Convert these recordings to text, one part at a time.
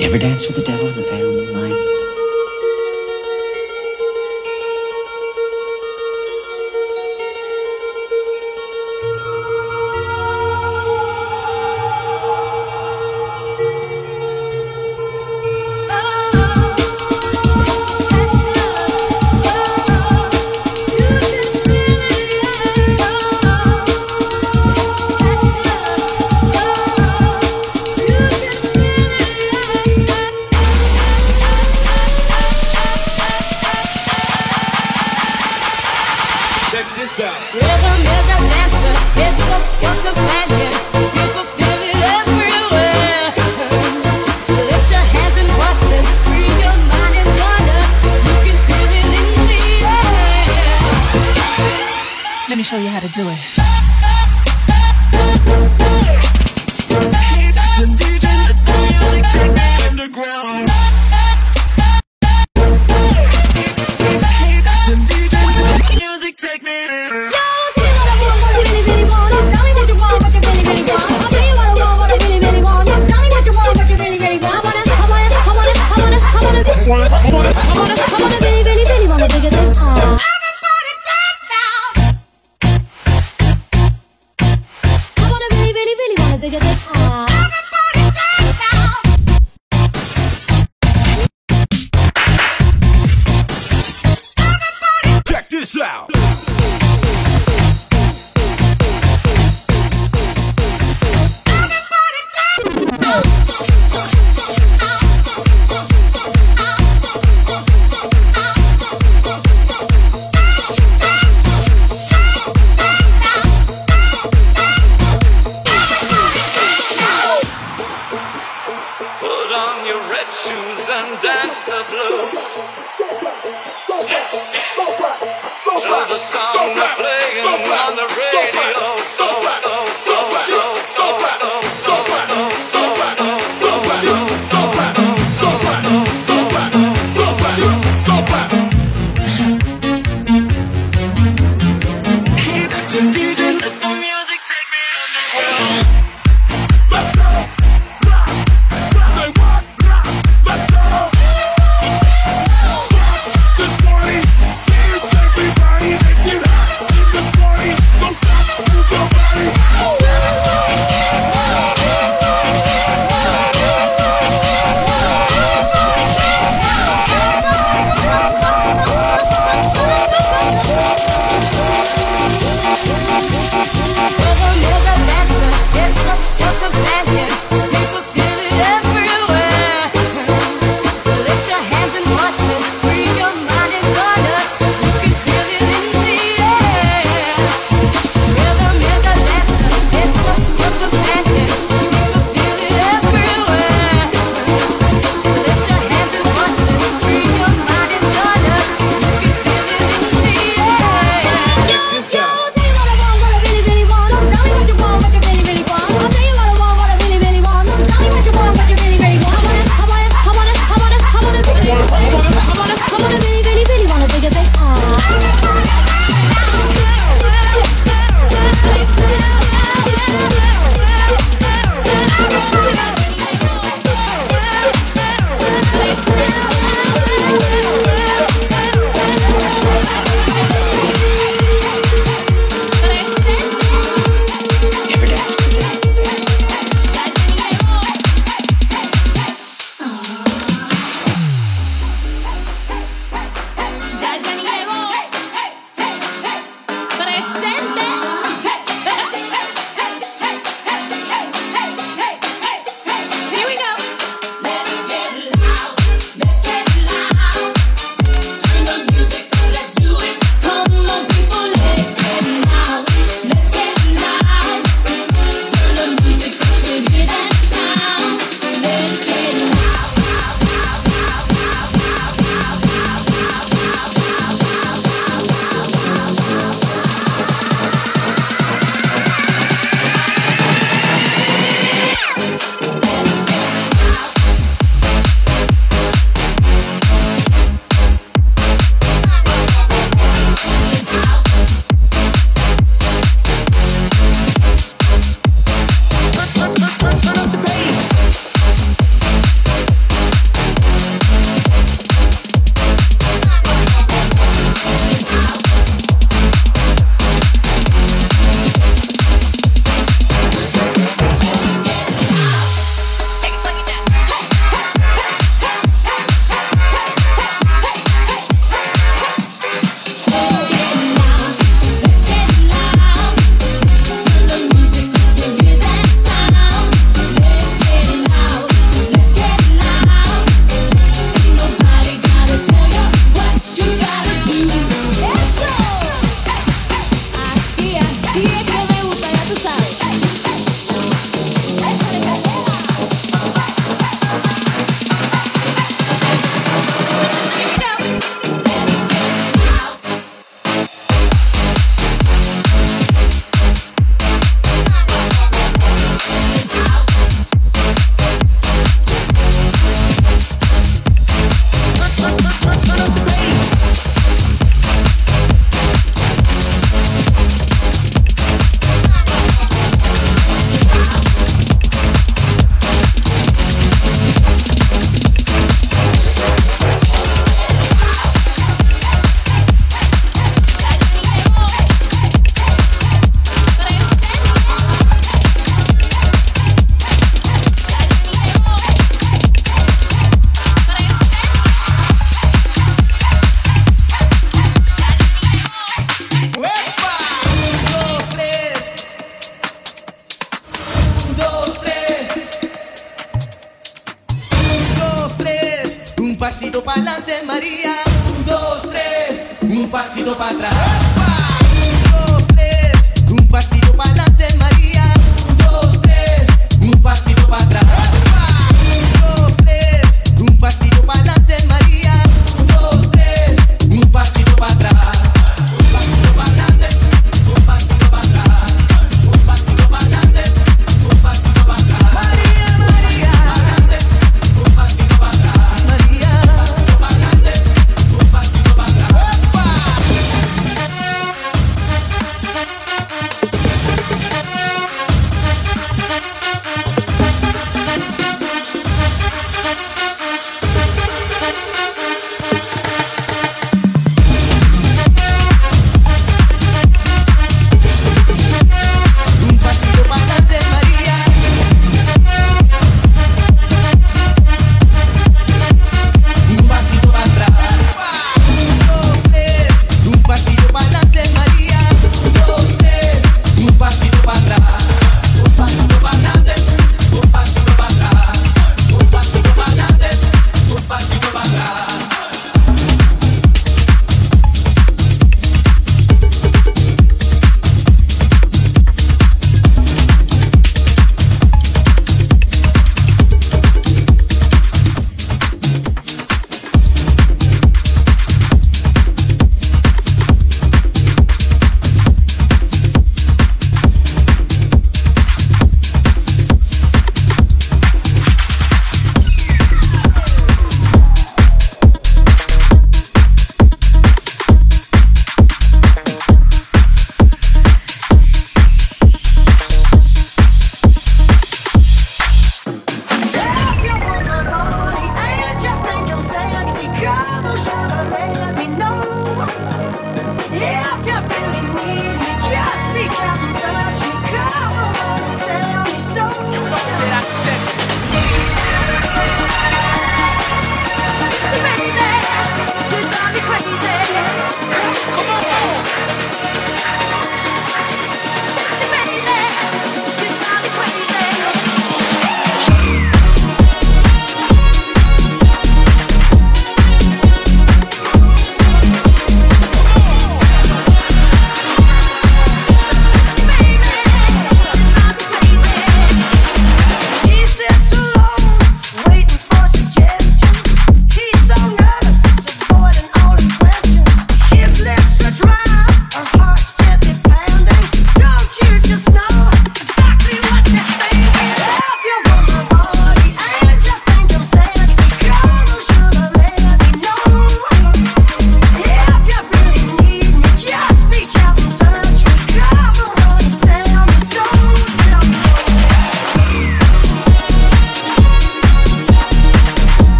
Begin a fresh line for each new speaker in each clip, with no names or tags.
You ever dance with the devil in the pale moonlight?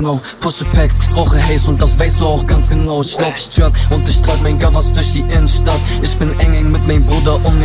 No
Pushe Packs, rauche Haze und das weißt du auch ganz genau. Ich glaub ich jerk und ich trag mein Gavas durch die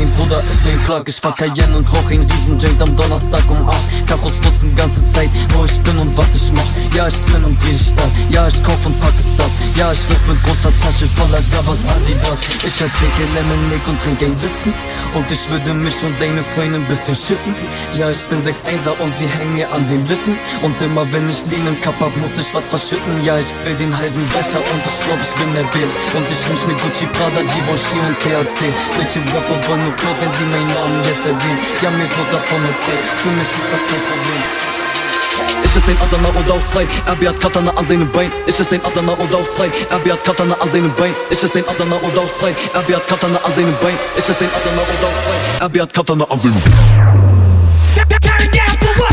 mein Bruder ist mein Plug Ich fahr Cayenne und rauch ein Riesenjoint am Donnerstag um 8 Kachos wussten ganze Zeit, wo ich bin und was ich mach. Ja ich bin und dreh die Stadt, ja ich kauf und pack es ab. Ja ich lauf mit großer Tasche voller Gavas Adidas. Ich erträge Lemonade und trink ein Lippen Und ich würde mich und deine Freunde ein bisschen schippen Ja ich bin weg Einser und sie hängen mir an den Lippen. Und immer wenn ich Lean im Cup hab, muss ich was verschütten. Ja ich will den halben Becher und ich glaub ich bin der Bill. Und ich wünsch mir Gucci, Prada, Givenchy und THC Welche Rapper wollen Club, wenn sie meinen Namen jetzt erwähnen Ja mir wird davon erzählt, für mich ist das kein Problem ist es ein Adana oder auch zwei? RB hat Katana an seinem Bein. Ist es ein Adana oder auch zwei? RB hat Katana an seinem Bein. Ist es ein Adana oder auch zwei? RB hat Katana an seinem Bein. Ist es ein Adana oder auch zwei? RB hat Katana an seinem Bein.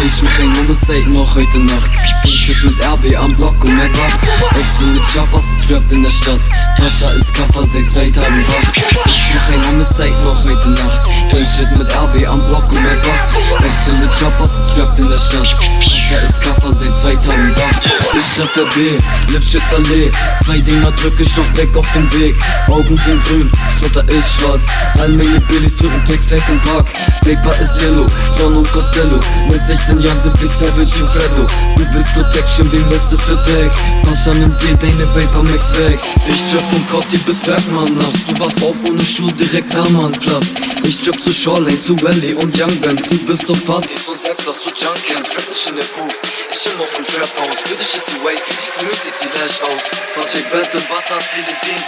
Ich mach ein Homicide noch heute Nacht. Ich shit mit RB am Block und mehr wach. Wechsel mit Choppers, es rappt in der Stadt. Mascha ist Kappa, seit zwei Tagen wach. Ich mach ein Homicide noch heute Nacht. Ich shit mit RB am Block und mehr wach. Wechsel mit Choppers, es rappt in der Stadt. Mascha ist Kappa, seit zwei Tagen wach. Ich treffe B, Lipschitz Allee Zwei Dinger drück ich noch weg auf dem Weg. Augen sind grün, Sweater ist schwarz. All meine Billies drücken Packs weg im Park. Paper ist yellow, John und Costello. Mit 16 Jahren sind wir savage und Fredo Du willst Protection wie Mr. für Tag Pascha nimm dir deine Vapor Mix weg Ich trap von Cotti bis Bergmann nachts Du warst auf ohne Schuh direkt am Handplatz Ich trap zu Shoreline, zu Valley und Young Bands Du bist auf Partys und sagst, dass du Junk kennst Rap nicht in der Booth ich immer vom Trap House, für dich ist sie wavy, für mich sieht sie lash aus Fahrzeug Battle, Butter, Teledin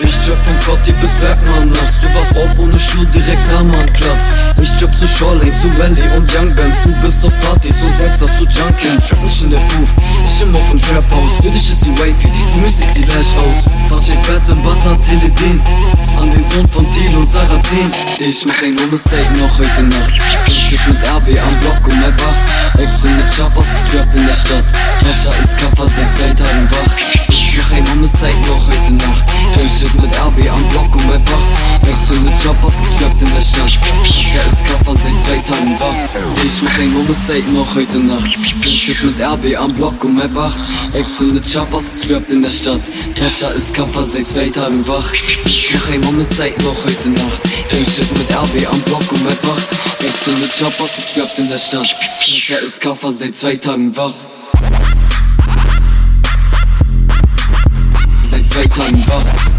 ich trap von Cotti bis Bergmann nachts Du warst auf ohne Schuh direkt am Handplatz Ich trap zu Shoreline, zu Valley und Young Bands. Du bist auf Partys und sagst, dass du Junk kennst Trap nicht in der Booth, ich immer vom Trap House Für dich ist sie wavy, für mich sieht sie lash aus. Fahrzeug Battle, Butter, Teledin. An den Sohn von Tilo, Sarrazin. Ich mach ein Homicide noch heute Nacht. Shit mit RB am Block und Maybach Wechsel mit Choppers, es rappt in der Stadt. Mascha ist Kappa, seit zwei Tagen wach Ich mach ein Homicide noch heute Nacht. Ich shit mit RB am Block und Maybach Wechsel mit Choppers, es rappt in der Stadt Mascha ist Kappa, seit zwei Tagen wach Ich mach ein Homicide noch heute Nacht. Ich shit mit RB am Block und Maybach Wechsel mit Choppers, es rappt in der Stadt Mascha ist Kappa, seit zwei Tagen wach Ich mach ein Homicide noch heute Nacht Ich shit mit RB am Block und Maybach Wechsel mit Choppers, es rappt in der Stadt Mascha ist Kappa, seit zwei Tagen wach Seit zwei Tagen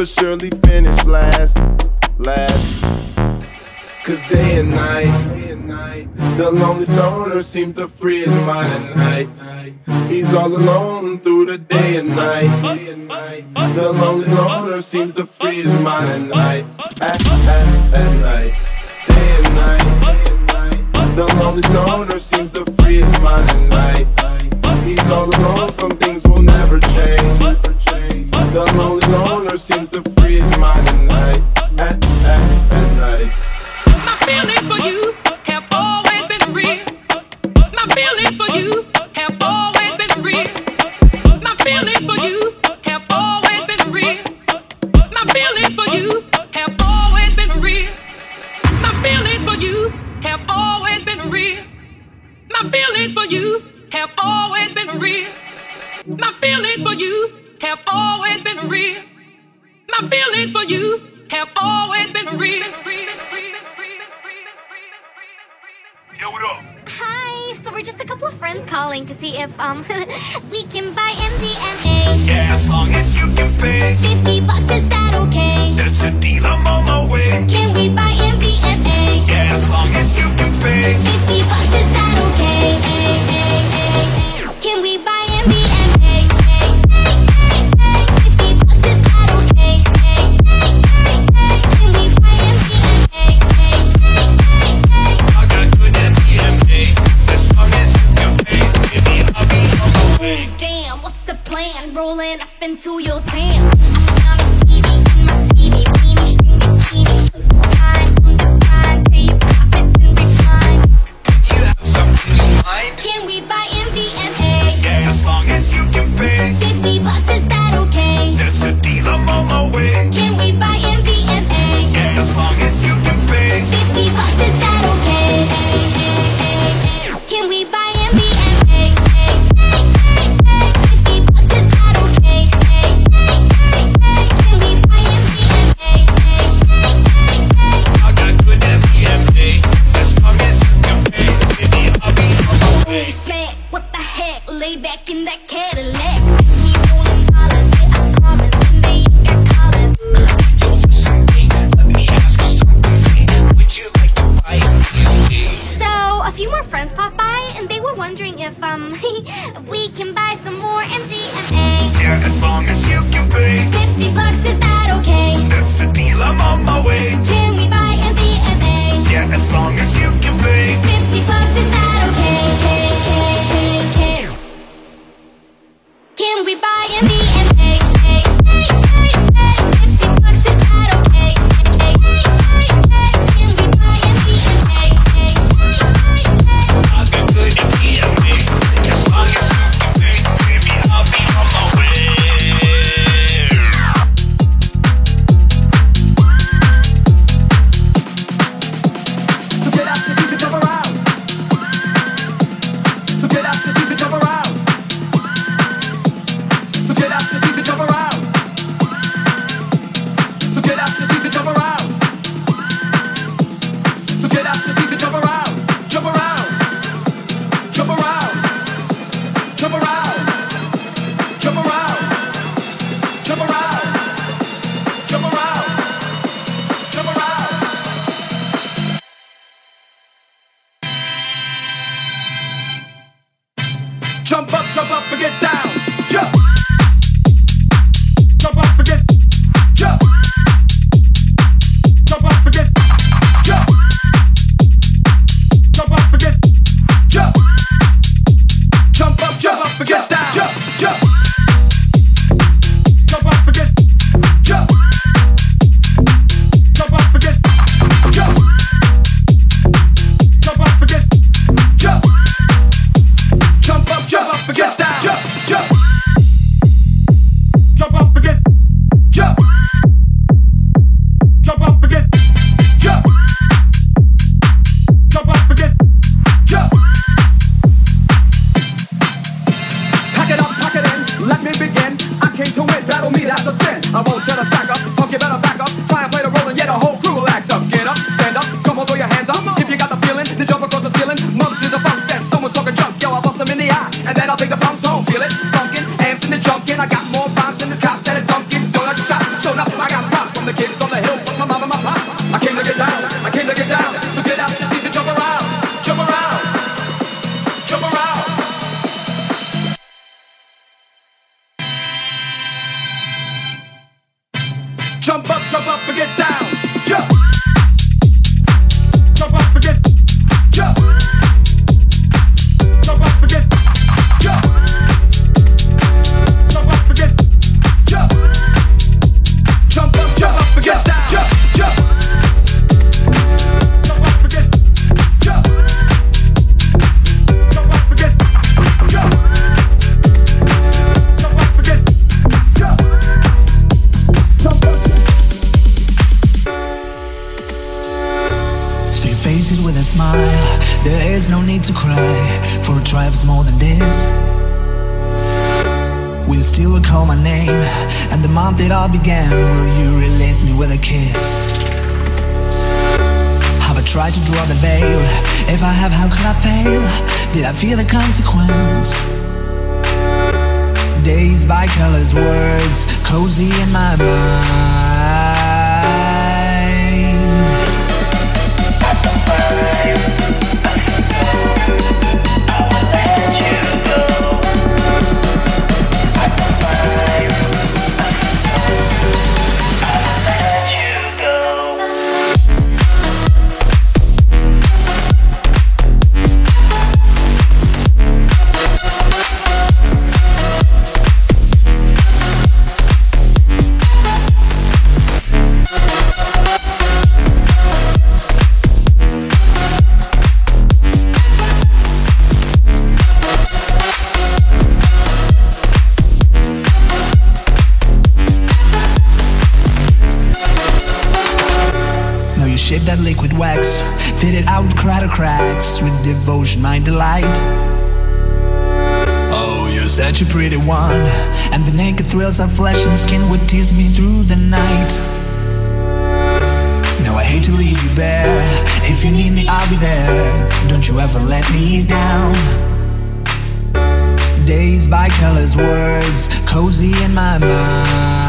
but
surely finish last, last. Cause day and night, the lonely loner seems to free his mind at night. He's all alone through the day and night. The lonely loner seems to free his mind at night.
smile, there is no need to cry, for it drives more than this. Will you still recall my name? And the month that all began, will you release me with a kiss? Have I tried to draw the veil? If I have, how could I fail? Did I feel the consequence? Days by colors, words cozy in my mind. devotion, my delight. Oh, you're such a pretty one, and the naked thrills of flesh and skin would tease me through the night. Now I hate to leave you bare. If you need me, I'll be there. Don't you ever let me down. Days by colors, words, cozy in my mind.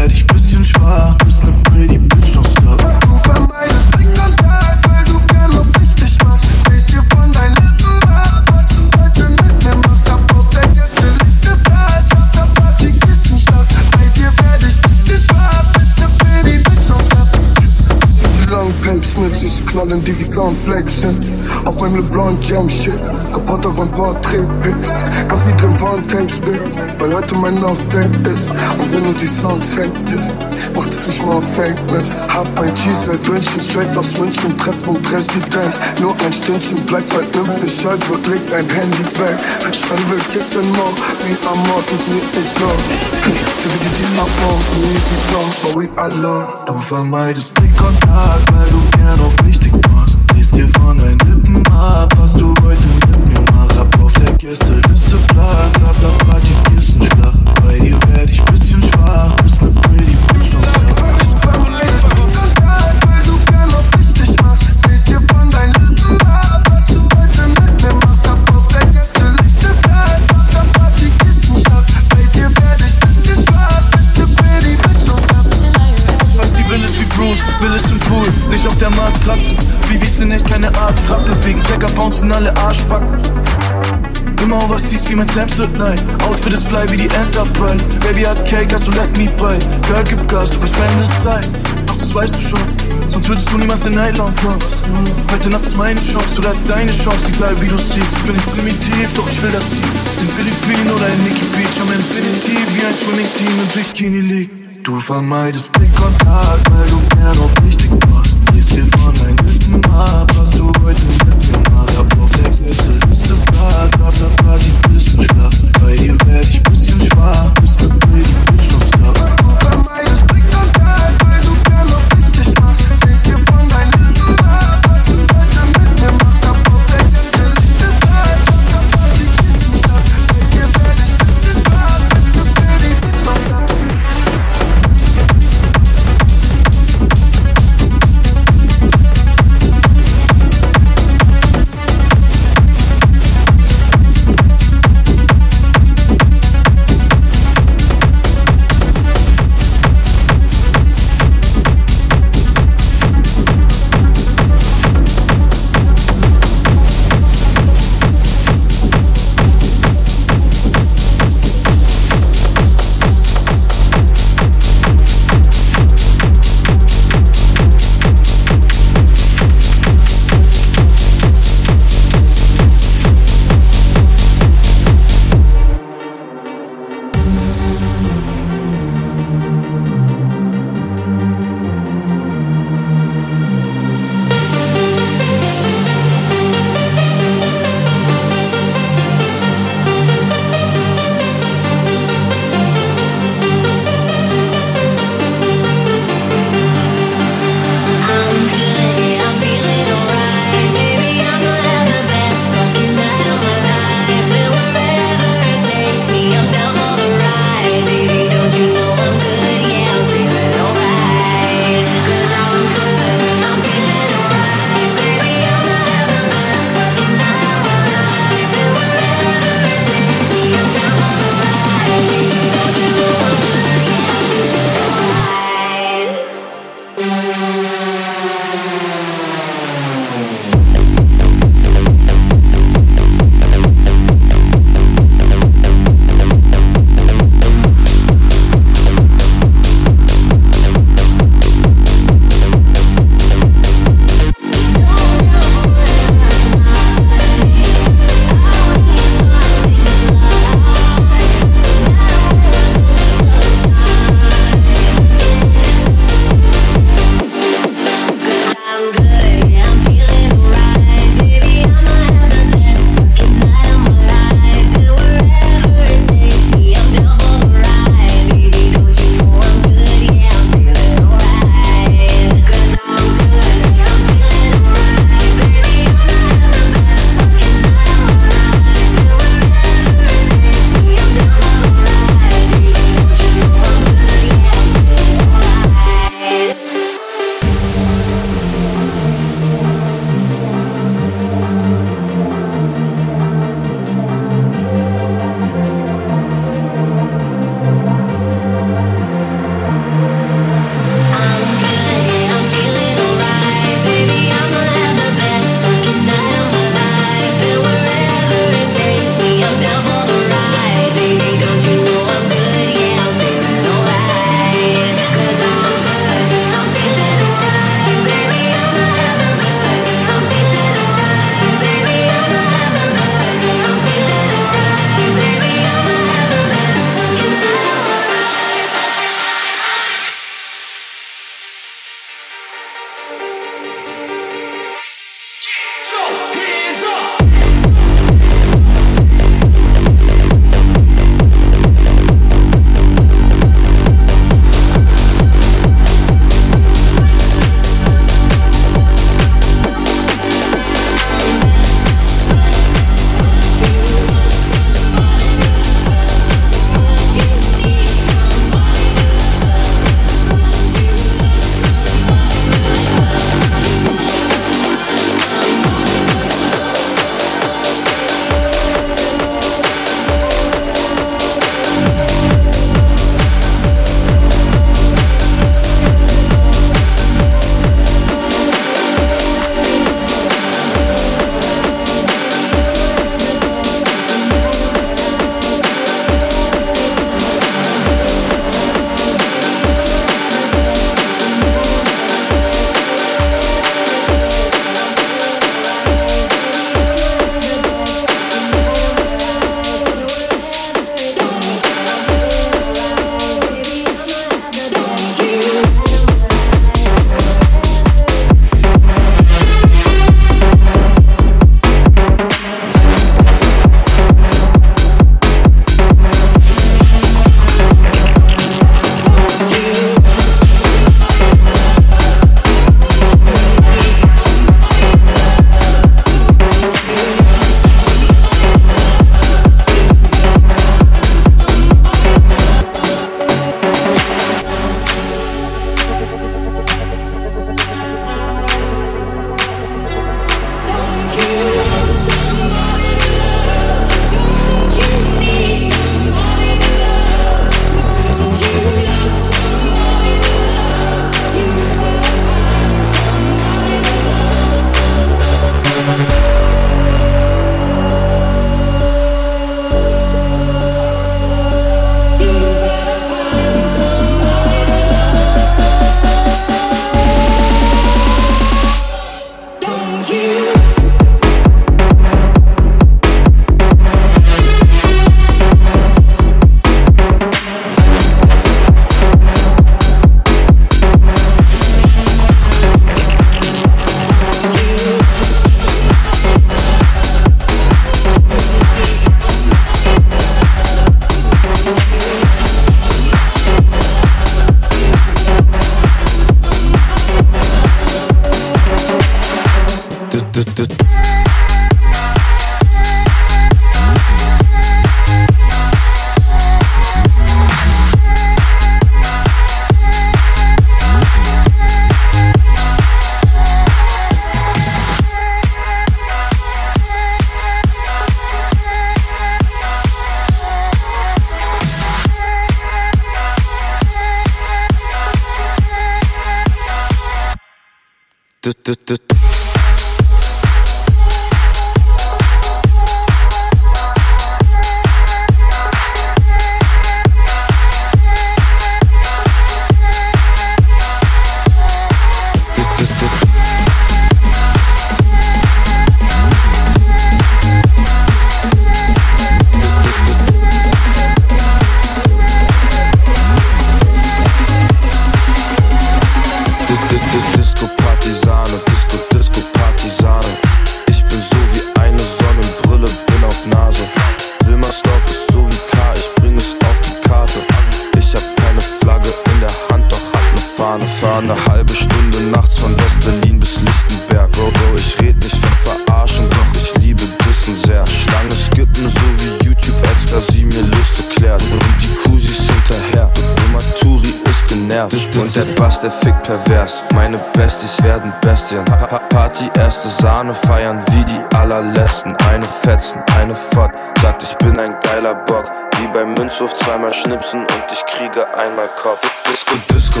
schnipsen und ich kriege einmal Kopf. Disco, Disco,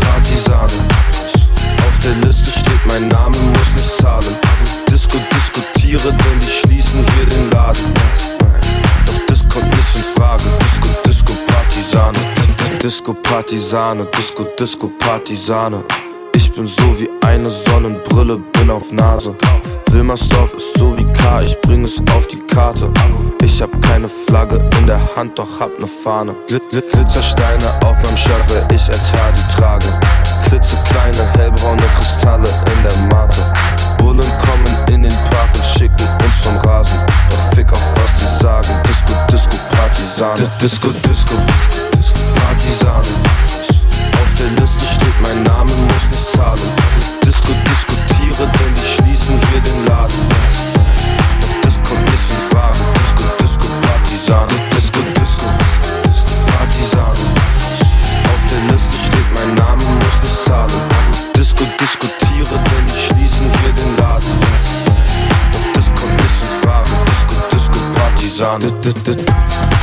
Partisane. Auf der Liste steht mein Name, muss nicht zahlen. Disco, diskutiere, denn die schließen hier den Laden. Doch das nicht in Frage. Disco, Disco, Partisane. Disco, Partisane, Disco, Disco, Partisane. Ich bin so wie der Hand, doch hab ne Fahne. Gl Gl Glitzersteine auf meinem Shirt, ich ertrage die trage. Klitze kleine, hellbraune Kristalle in der Mate. Bullen kommen in den Park und schicken uns vom Rasen. Doch fick auf was die sagen. Disco, Disco, Partisan. Disco, Disco, Partisan. Auf der Liste steht mein Name, muss nicht zahlen. Disco, diskutiere, denn die schließen hier den Laden. Doch das kommt nicht in Frage.
on.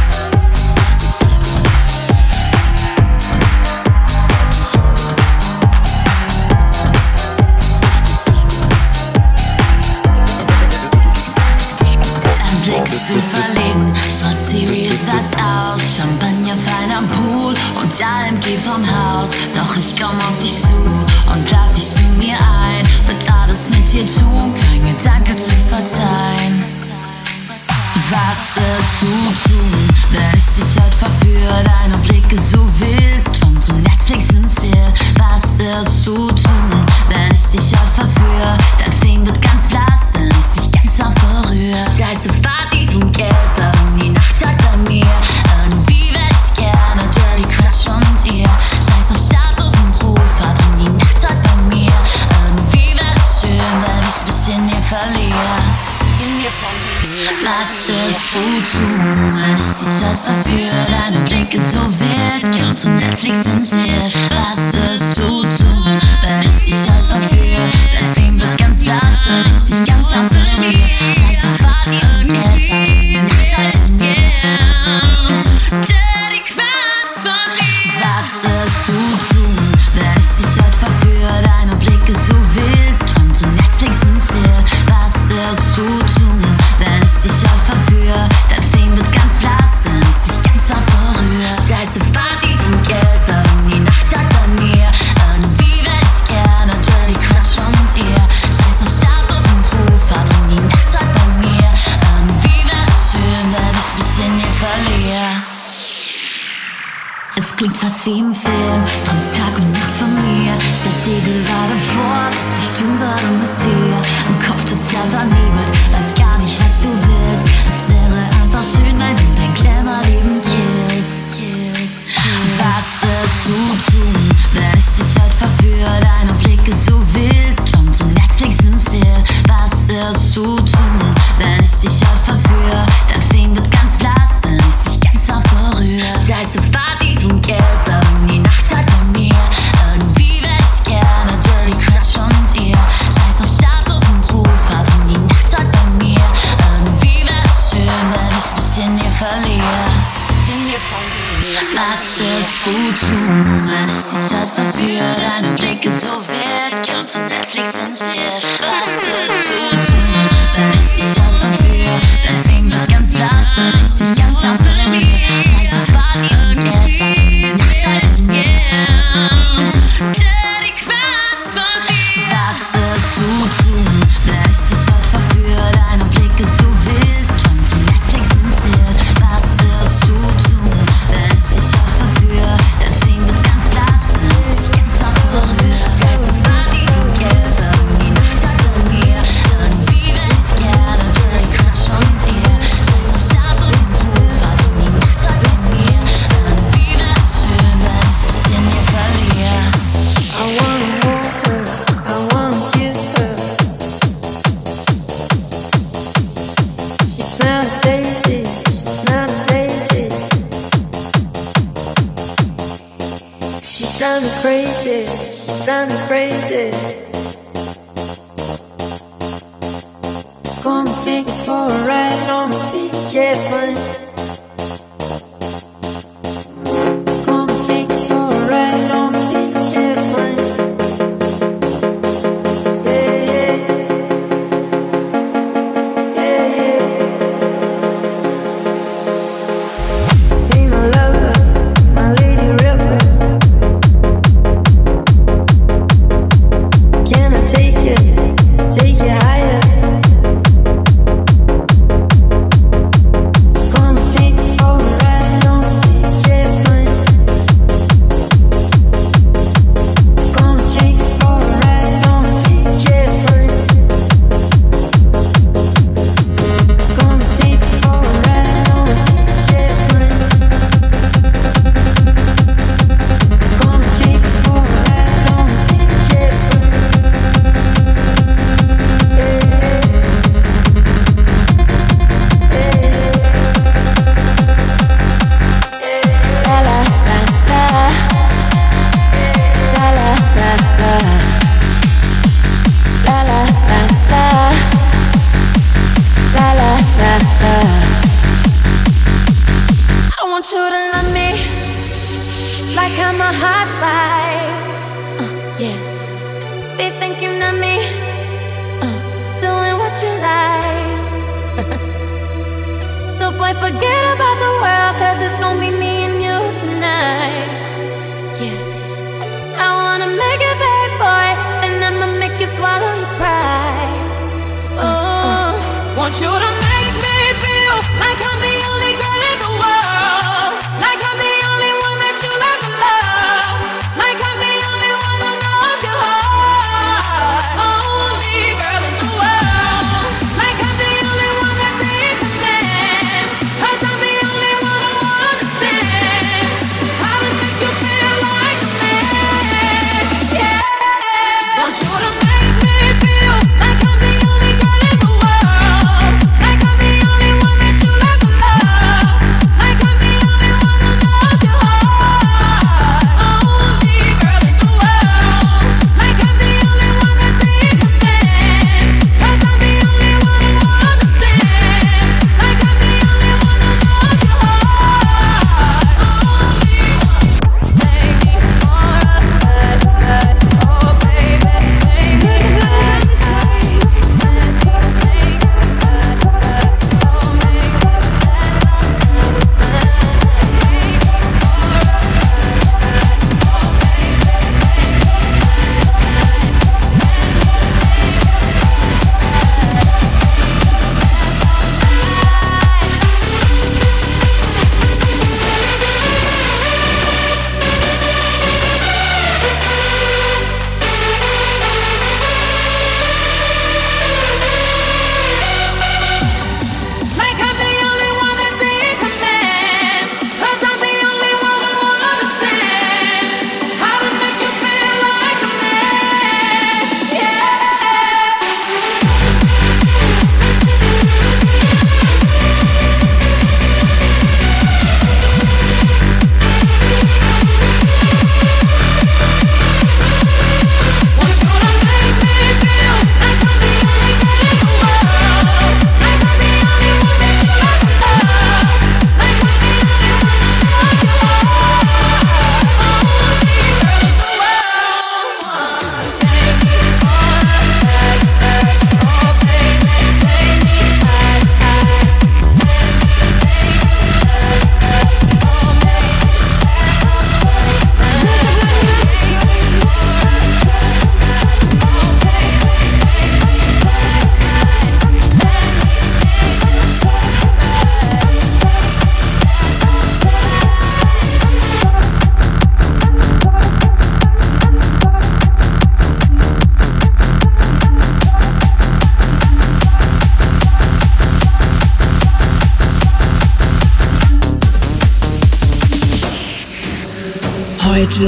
and phrases. Come take it for a ride on my feet, yeah, friend.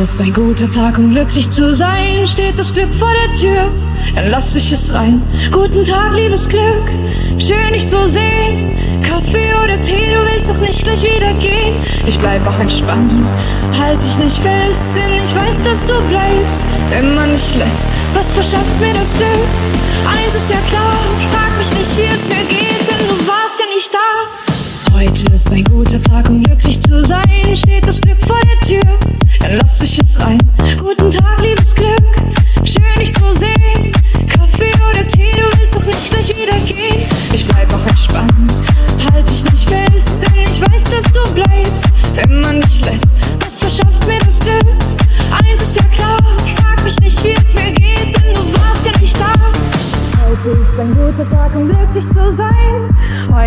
Ist ein guter Tag, um glücklich zu sein. Steht das Glück vor der Tür, dann lass ich es rein. Guten Tag, liebes Glück, schön dich zu sehen. Kaffee oder Tee, du willst doch nicht gleich wieder gehen. Ich bleib auch entspannt, halt dich nicht fest, denn ich weiß, dass du bleibst, wenn man nicht lässt. Was verschafft mir das Glück? Eins ist ja klar, frag mich nicht, wie es mir geht, denn du warst ja nicht da. Heute ist ein guter Tag, um glücklich zu sein.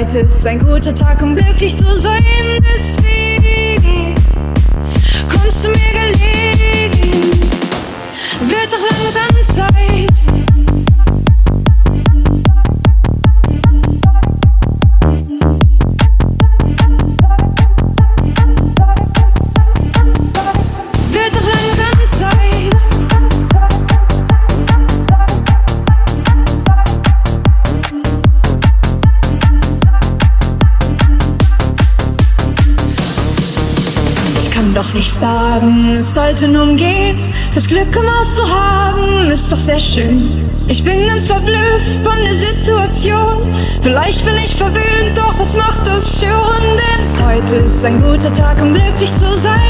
Heute ist ein guter Tag, um glücklich zu sein. Deswegen nicht sagen, es sollte nun gehen. Das Glück im Haus zu haben, ist doch sehr schön. Ich bin ganz verblüfft von der Situation. Vielleicht bin ich verwöhnt, doch was macht das schon? Denn heute ist ein guter Tag, um glücklich zu sein.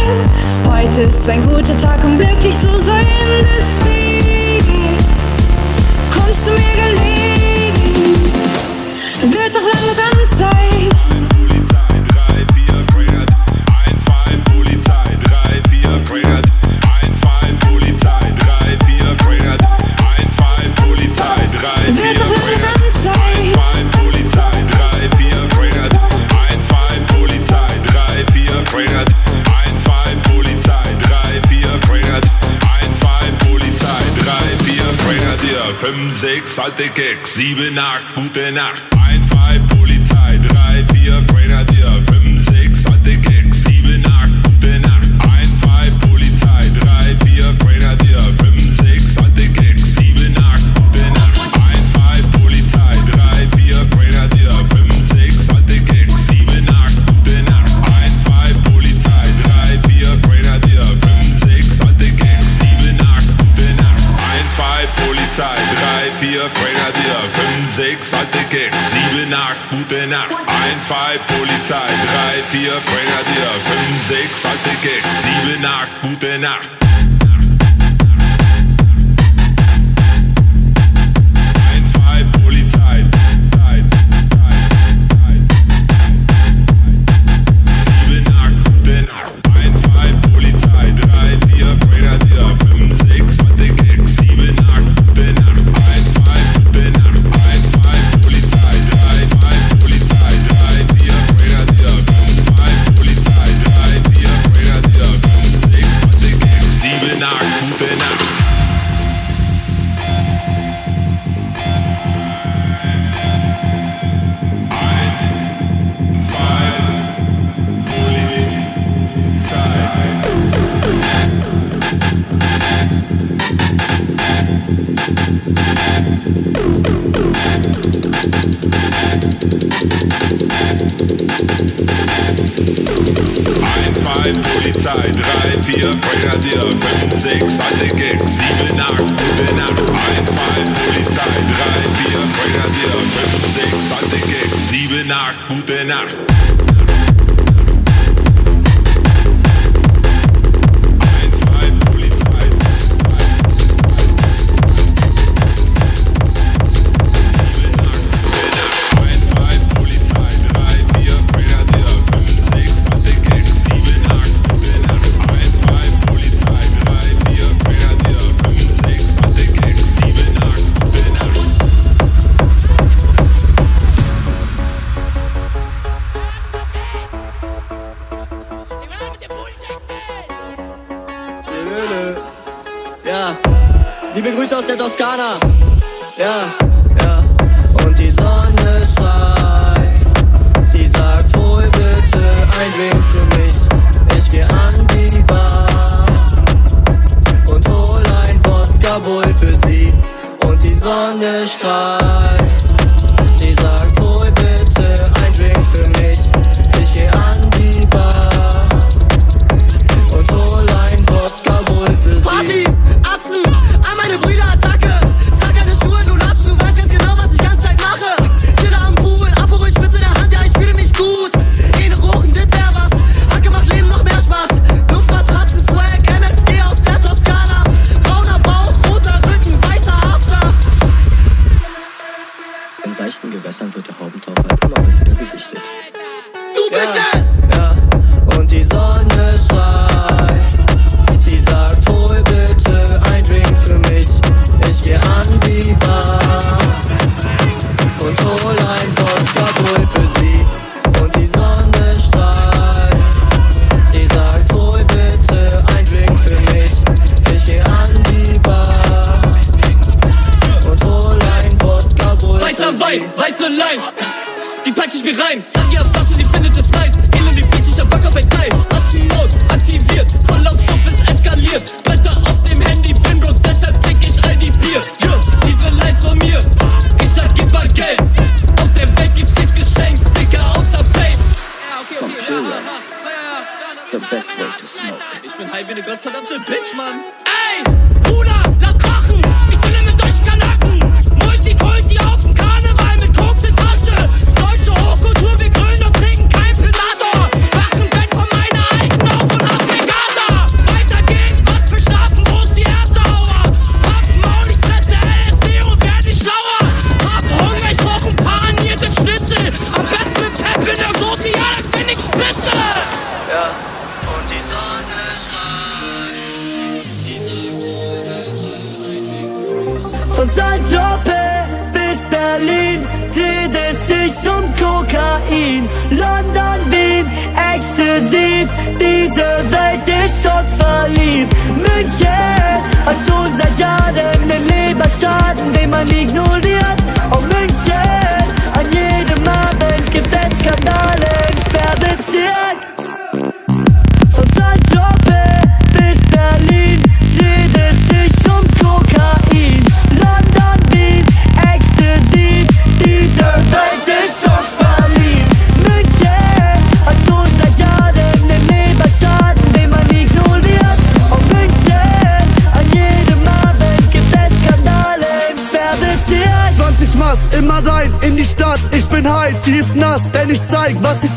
Heute ist ein guter Tag, um glücklich zu sein. Deswegen kommst du mir gelegen.
Alte Keks, sieben, acht, gute Nacht. Polizei, drei, vier, Grenadier. Fünf, sechs, alte Keks, sieben, acht, gute Nacht.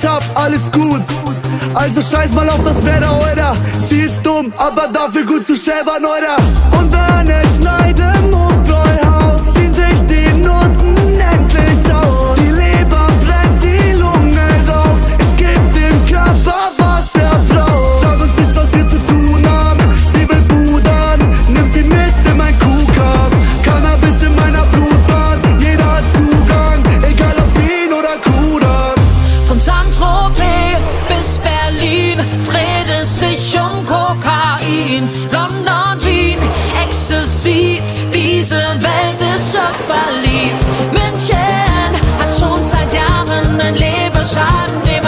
ich
hab,
alles gut. Also scheiß mal auf das Wetter, oder? Sie ist dumm, aber dafür gut zu schäbern, oder? Und wenn er
schneit im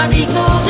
amigo.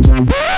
Yeah.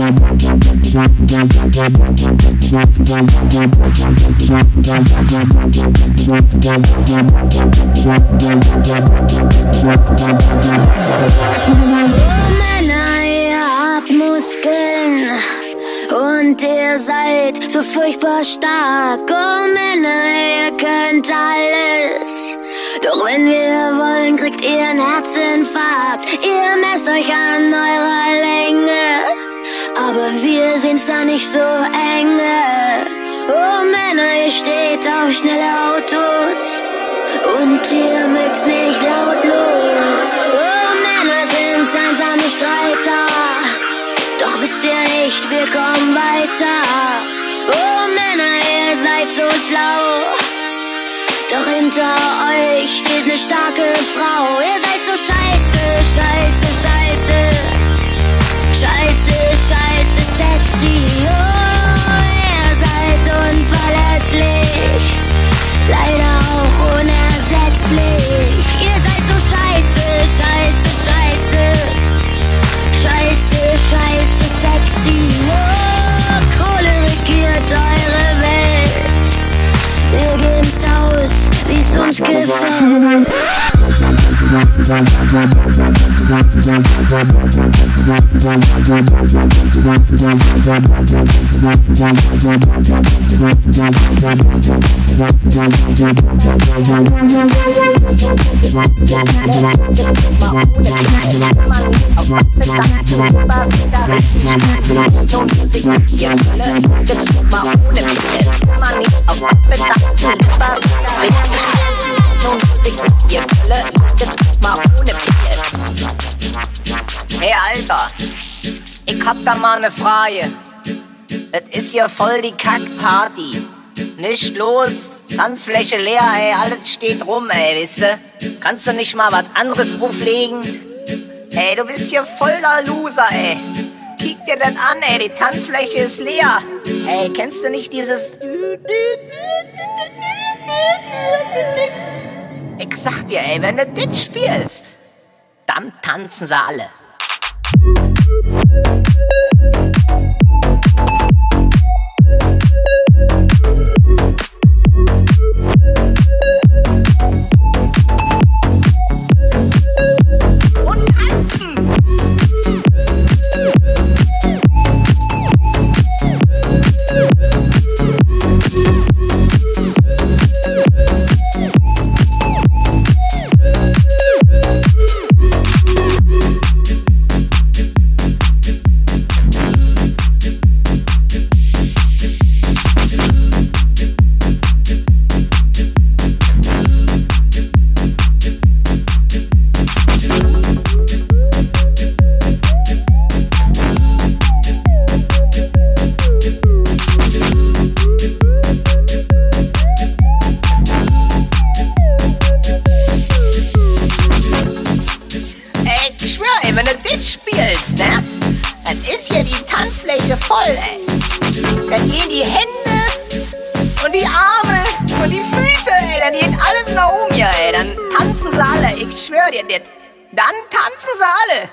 und ihr seid so furchtbar stark. Oh Männer, ihr könnt alles. Doch wenn wir wollen, kriegt ihr einen Herzinfarkt. Ihr messt euch an eurer Länge, aber wir sehen's da nicht so enge. Oh Männer, ihr steht auf schnelle Autos und ihr mögt nicht lautlos. Oh Männer sind einsame Streiter. Doch wisst ihr nicht, wir kommen weiter. Oh Männer, ihr seid so schlau. Doch hinter euch steht eine starke Frau. sounds good for wie's uns gefällt.
Hey Alter, ich hab da mal ne Frage. Das ist ja voll die Kackparty. Nicht los, Tanzfläche leer, ey, alles steht rum, ey, wisst du? Kannst du nicht mal was anderes auflegen? Ey, du bist hier voll der Loser, ey. Kick dir das an, ey, die Tanzfläche ist leer. Ey, kennst du nicht dieses... Ich sag dir, ey, wenn du das spielst, dann tanzen sie alle. Ey, voll, ey. Dann gehen die Hände und die Arme und die Füße, ey. Dann geht alles nach oben hier, ey. Dann tanzen sie alle. Ich schwör dir. Dann tanzen sie alle.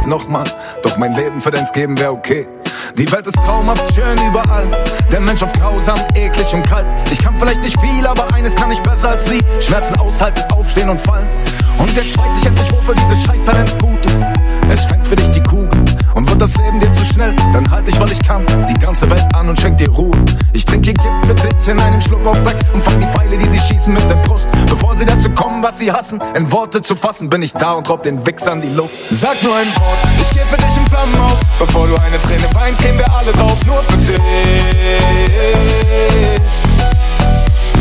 Alles
nochmal. Doch mein Leben für deins geben wäre okay. Die Welt ist traumhaft schön überall. Der Mensch oft grausam, eklig und kalt. Ich kann vielleicht nicht viel, aber eines kann ich besser als sie. Schmerzen aushalten, aufstehen und fallen. Und jetzt weiß ich endlich, wofür dieses Scheißtalent gut ist. Es fängt für dich die Kugel. Und wird das Leben dir zu schnell, dann halt ich, weil ich kann, die ganze Welt an und schenk dir Ruhe. Ich trinke Gift für dich in einem Schluck auf Wachs und fang die Pfeile, die sie schießen mit der Brust allem, was sie hassen. In Worte zu fassen, bin ich da und raub den Wichsern die Luft. Sag nur ein Wort, ich geh für dich in Flammen auf. Bevor du eine Träne weinst, gehen wir alle drauf, nur für dich.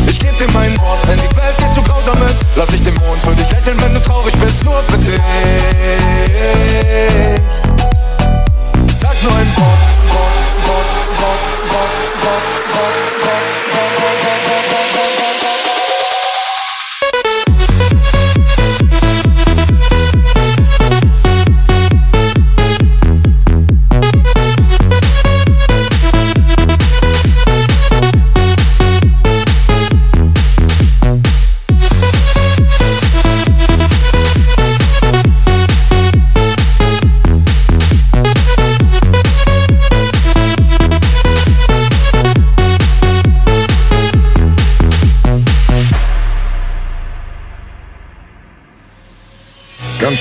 Ich geb dir mein Wort, wenn die Welt dir zu grausam ist, lass ich den Mond für dich lächeln, wenn du traurig bist, nur für dich. Sag nur ein Wort, Wort, Wort, Wort, Wort, Wort, Wort.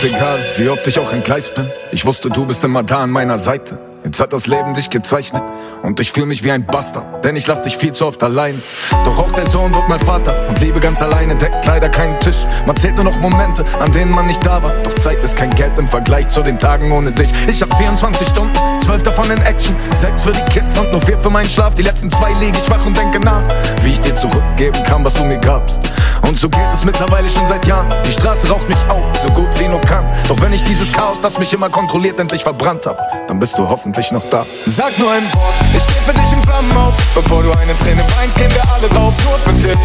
Ganz egal, wie oft ich auch entgleist bin. Ich wusste, du bist immer da an meiner Seite. Jetzt hat das Leben dich gezeichnet und ich fühle mich wie ein Bastard, denn ich lass dich viel zu oft allein. Doch auch der Sohn wird mal Vater und Liebe ganz alleine deckt leider keinen Tisch. Man zählt nur noch Momente, an denen man nicht da war. Doch Zeit ist kein Geld im Vergleich zu den Tagen ohne dich. Ich hab 24 Stunden, 12 davon in Action, 6 für die Kids und nur 4 für meinen Schlaf. Die letzten zwei liege ich wach und denke nach, wie ich dir zurückgeben kann, was du mir gabst. Und so geht es mittlerweile schon seit Jahren. Die Straße raucht mich auf, so gut sie nur kann. Doch wenn ich dieses Chaos, das mich immer kontrolliert, endlich verbrannt hab, dann bist du hoffentlich noch da. Sag nur ein Wort, ich geh für dich in Flammen auf. Bevor du eine Träne weinst, gehen wir alle drauf, nur für dich.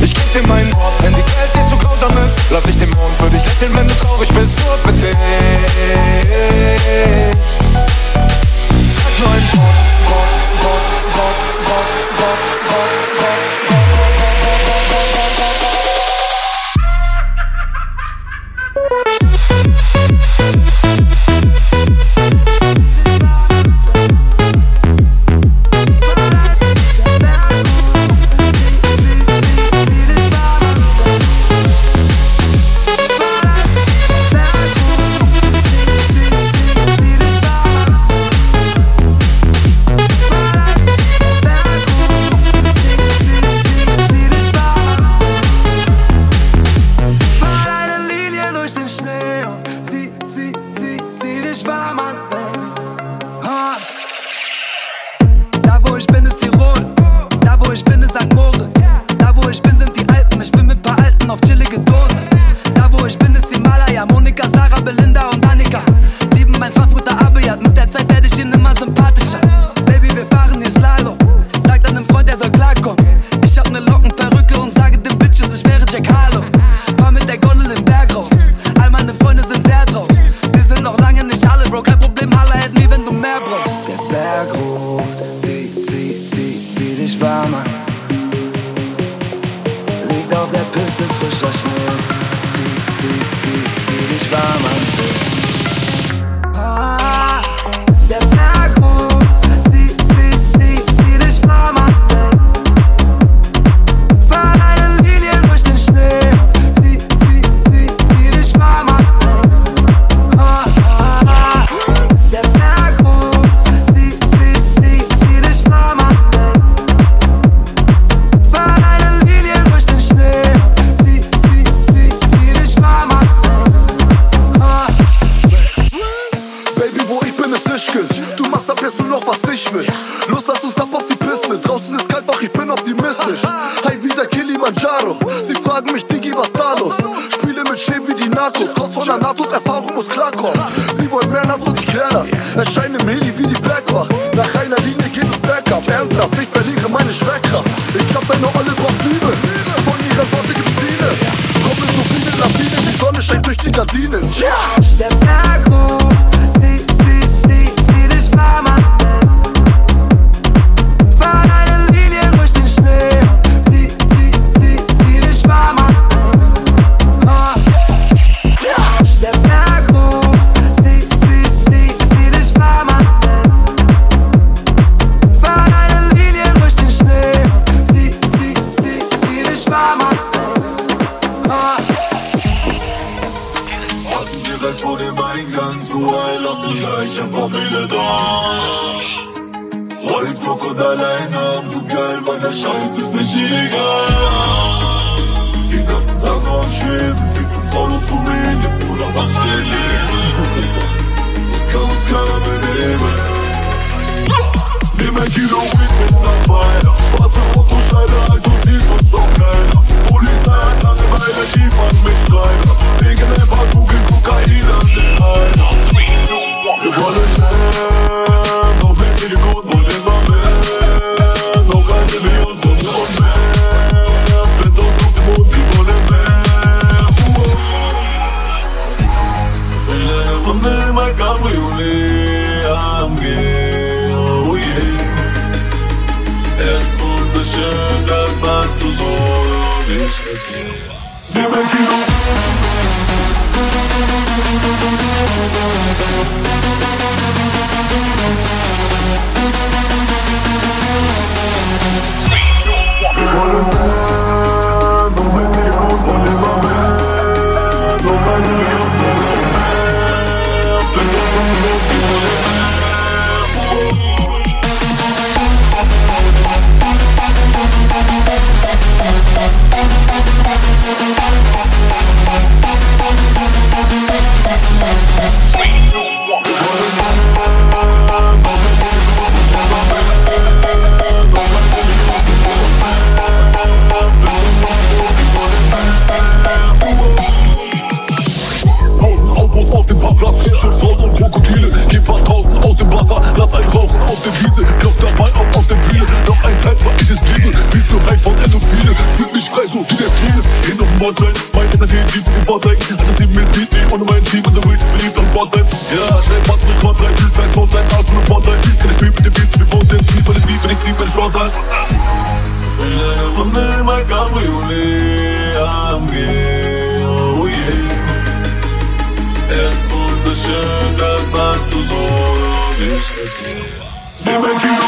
Ich geb dir mein Wort, wenn die Welt dir zu grausam ist, lass ich den Mond für dich lächeln, wenn du traurig bist, nur für dich. Sag nur ein Wort, Wort, Wort, Wort, Wort,
Czułaj losy, gaj się pomylę dom Łajt krokodala i nam zugal
Bada szans jest na ziga I na wstawą świt Wikim folu sumienie Pura was
wielimy Skał skalamy dymy Dymek i do witness na fajna Szpacę po tu szara Co z nich to co kajna Polizei hat Langeweile, die fangen mit Schreiber. Wegen ein paar Kugeln Kokain an den Einer. Wir wollen mehr, noch mehr Silikon und nicht gesehen. Nimm ein Kilo. Tausend auf der Wiese. Klopf dabei auch auf der Bühne. Noch ein Teil war ich es liebe, wie zu reich von Endophile. Fühlt mich frei, so wie der Ziele. Hin auf dem Bordschein, mein SAT, die zum Vorzeigen. Alter Team mit TT, ohne mein Team, unser Witch beliebt Bord sein. Ja, schnell Patz mit Quadrein, Zeit Faust, dein Arsch von Vorteil. Kann ich mit dem Beat, wir bauen den weil ich lieb, wenn ich lieb, wenn ich raus sein. Ja, und nimm ein Cabriolet am Gehen, oh yeah. Es wunderschön, das hast du so. Nimm ein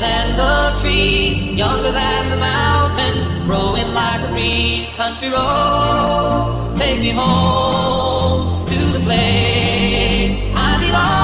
than the trees, younger than the mountains, growing like reeds. Country roads, take me home to the place I belong.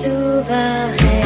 souveraine.